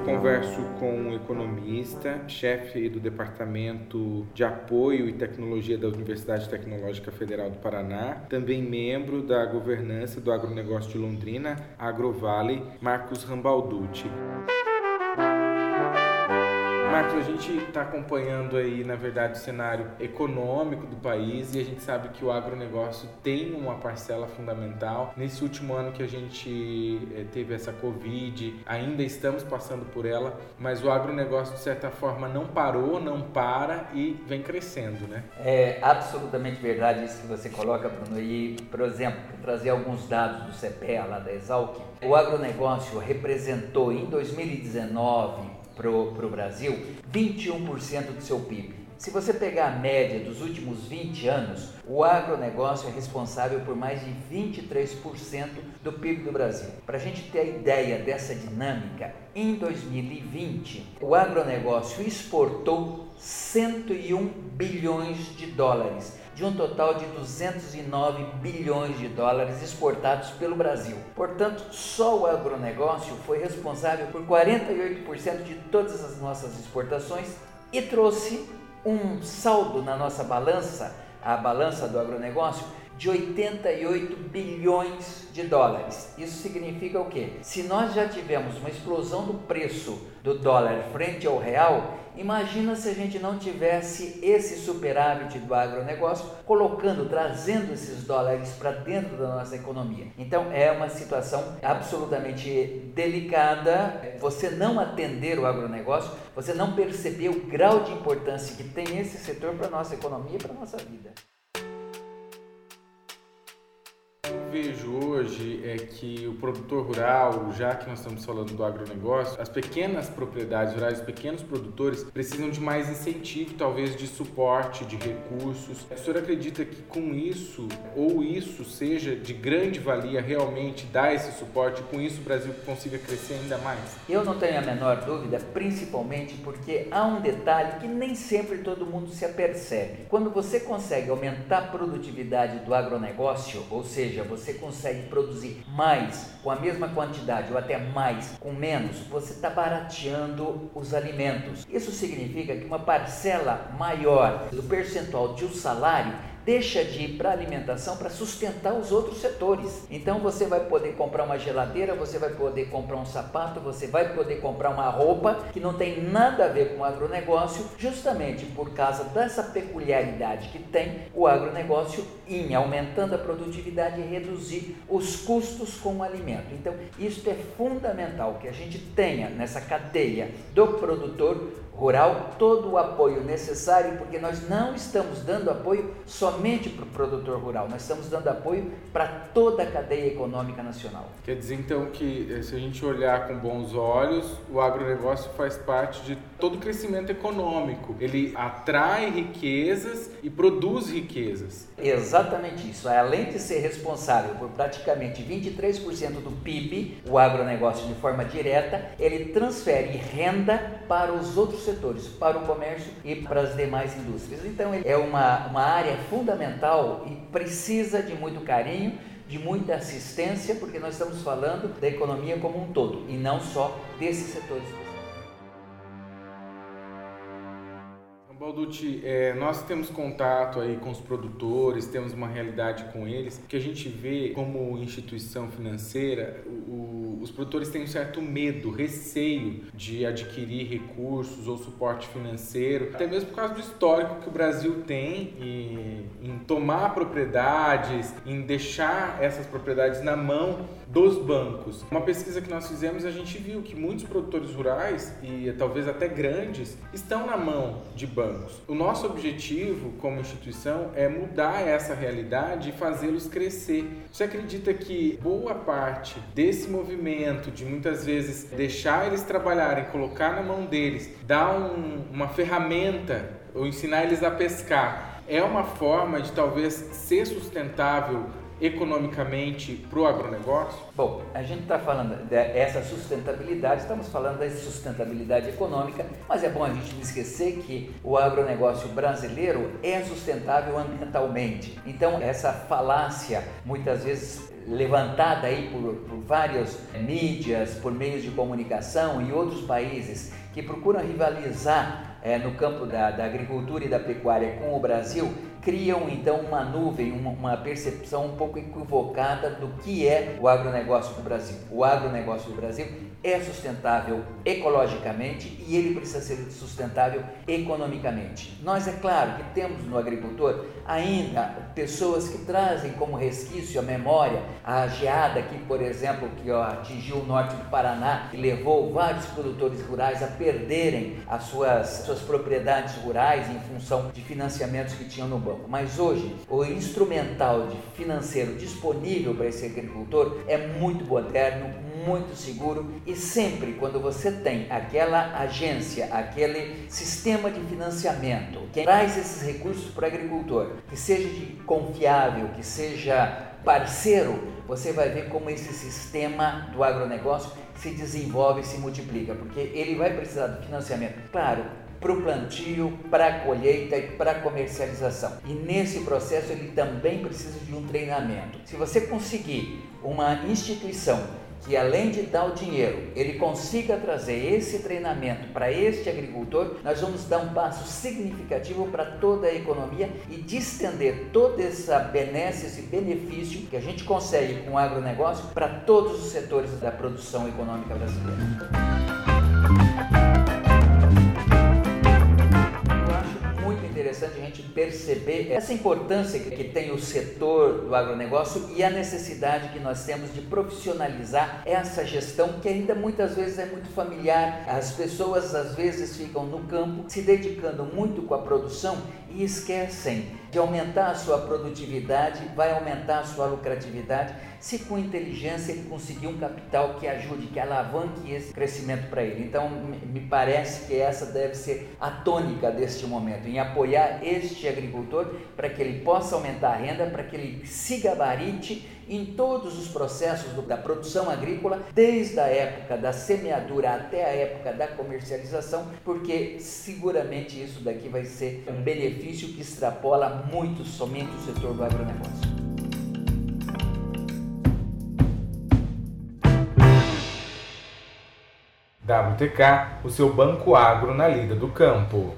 Eu converso com um economista, chefe do Departamento de Apoio e Tecnologia da Universidade Tecnológica Federal do Paraná, também membro da governança do agronegócio de Londrina, Agrovale, Marcos Rambalducci. Marcos, a gente está acompanhando aí, na verdade, o cenário econômico do país e a gente sabe que o agronegócio tem uma parcela fundamental. Nesse último ano que a gente eh, teve essa Covid, ainda estamos passando por ela, mas o agronegócio, de certa forma, não parou, não para e vem crescendo, né? É absolutamente verdade isso que você coloca, Bruno. E, por exemplo, trazer alguns dados do CPEA, lá da Exalc, o agronegócio representou em 2019 para o Brasil 21% do seu PIB. Se você pegar a média dos últimos 20 anos, o agronegócio é responsável por mais de 23% do PIB do Brasil. Para a gente ter a ideia dessa dinâmica, em 2020, o agronegócio exportou 101 bilhões de dólares de um total de 209 bilhões de dólares exportados pelo Brasil. Portanto, só o agronegócio foi responsável por 48% de todas as nossas exportações e trouxe um saldo na nossa balança, a balança do agronegócio, de 88 bilhões de dólares. Isso significa o quê? Se nós já tivemos uma explosão do preço do dólar frente ao real, imagina se a gente não tivesse esse superávit do agronegócio colocando, trazendo esses dólares para dentro da nossa economia. Então é uma situação absolutamente delicada você não atender o agronegócio, você não perceber o grau de importância que tem esse setor para a nossa economia e para a nossa vida. Vejo hoje é que o produtor rural, já que nós estamos falando do agronegócio, as pequenas propriedades rurais, os pequenos produtores precisam de mais incentivo, talvez de suporte, de recursos. O senhor acredita que com isso, ou isso seja de grande valia realmente dar esse suporte, com isso o Brasil consiga crescer ainda mais? Eu não tenho a menor dúvida, principalmente porque há um detalhe que nem sempre todo mundo se apercebe. Quando você consegue aumentar a produtividade do agronegócio, ou seja, você você consegue produzir mais com a mesma quantidade ou até mais com menos, você está barateando os alimentos. Isso significa que uma parcela maior do percentual de um salário deixa de ir para alimentação para sustentar os outros setores. Então você vai poder comprar uma geladeira, você vai poder comprar um sapato, você vai poder comprar uma roupa que não tem nada a ver com o agronegócio, justamente por causa dessa peculiaridade que tem o agronegócio em aumentando a produtividade e reduzir os custos com o alimento. Então, isso é fundamental que a gente tenha nessa cadeia do produtor rural todo o apoio necessário, porque nós não estamos dando apoio somente para o produtor rural, nós estamos dando apoio para toda a cadeia econômica nacional. Quer dizer então que eh, se a gente olhar com bons olhos, o agronegócio faz parte de todo o crescimento econômico. Ele atrai riquezas e produz riquezas. Exatamente isso. Além de ser responsável por praticamente 23% do PIB, o agronegócio de forma direta, ele transfere renda para os outros setores, para o comércio e para as demais indústrias. Então, é uma, uma área fundamental e precisa de muito carinho, de muita assistência, porque nós estamos falando da economia como um todo e não só desses setores. Balducci, é, nós temos contato aí com os produtores, temos uma realidade com eles, que a gente vê como instituição financeira, o, os produtores têm um certo medo, receio de adquirir recursos ou suporte financeiro, até mesmo por causa do histórico que o Brasil tem em, tomar propriedades, em deixar essas propriedades na mão dos bancos. Uma pesquisa que nós fizemos, a gente viu que muitos produtores rurais e talvez até grandes estão na mão de bancos. O nosso objetivo como instituição é mudar essa realidade e fazê-los crescer. Você acredita que boa parte desse movimento de muitas vezes deixar eles trabalharem, colocar na mão deles, dar um, uma ferramenta ou ensinar eles a pescar é uma forma de talvez ser sustentável economicamente para o agronegócio? Bom, a gente está falando dessa sustentabilidade, estamos falando da sustentabilidade econômica, mas é bom a gente não esquecer que o agronegócio brasileiro é sustentável ambientalmente. Então, essa falácia, muitas vezes levantada aí por, por várias mídias, por meios de comunicação e outros países que procuram rivalizar é, no campo da, da agricultura e da pecuária com o Brasil, criam então uma nuvem, uma, percepção um pouco equivocada do que é o agronegócio do Brasil. O agronegócio do Brasil é sustentável ecologicamente e ele precisa ser sustentável economicamente. Nós, é claro, que temos no agricultor ainda pessoas que trazem como resquício a memória a geada que, por exemplo, que ó, atingiu o norte do Paraná e levou vários produtores rurais a perderem as suas, suas propriedades rurais em função de financiamentos que tinham no banco. Mas hoje, o instrumental financeiro disponível para esse agricultor é muito moderno, muito seguro e sempre quando você tem aquela agência, aquele sistema de financiamento que traz esses recursos para o agricultor, que seja de confiável, que seja parceiro, você vai ver como esse sistema do agronegócio se desenvolve e se multiplica, porque ele vai precisar de financiamento, claro, para o plantio, para a colheita e para a comercialização. E nesse processo ele também precisa de um treinamento. Se você conseguir uma instituição que além de dar o dinheiro, ele consiga trazer esse treinamento para este agricultor, nós vamos dar um passo significativo para toda a economia e distender toda essa benesse, esse benefício que a gente consegue com o agronegócio para todos os setores da produção econômica brasileira. Interessante a gente perceber essa importância que tem o setor do agronegócio e a necessidade que nós temos de profissionalizar essa gestão que ainda muitas vezes é muito familiar. As pessoas às vezes ficam no campo se dedicando muito com a produção e esquecem de aumentar a sua produtividade, vai aumentar a sua lucratividade, se com inteligência ele conseguir um capital que ajude, que alavanque esse crescimento para ele. Então, me parece que essa deve ser a tônica deste momento, em apoiar este agricultor para que ele possa aumentar a renda, para que ele se gabarite em todos os processos da produção agrícola, desde a época da semeadura até a época da comercialização, porque seguramente isso daqui vai ser um benefício que extrapola muito somente o setor do agronegócio. WTK, o seu banco agro na lida do campo.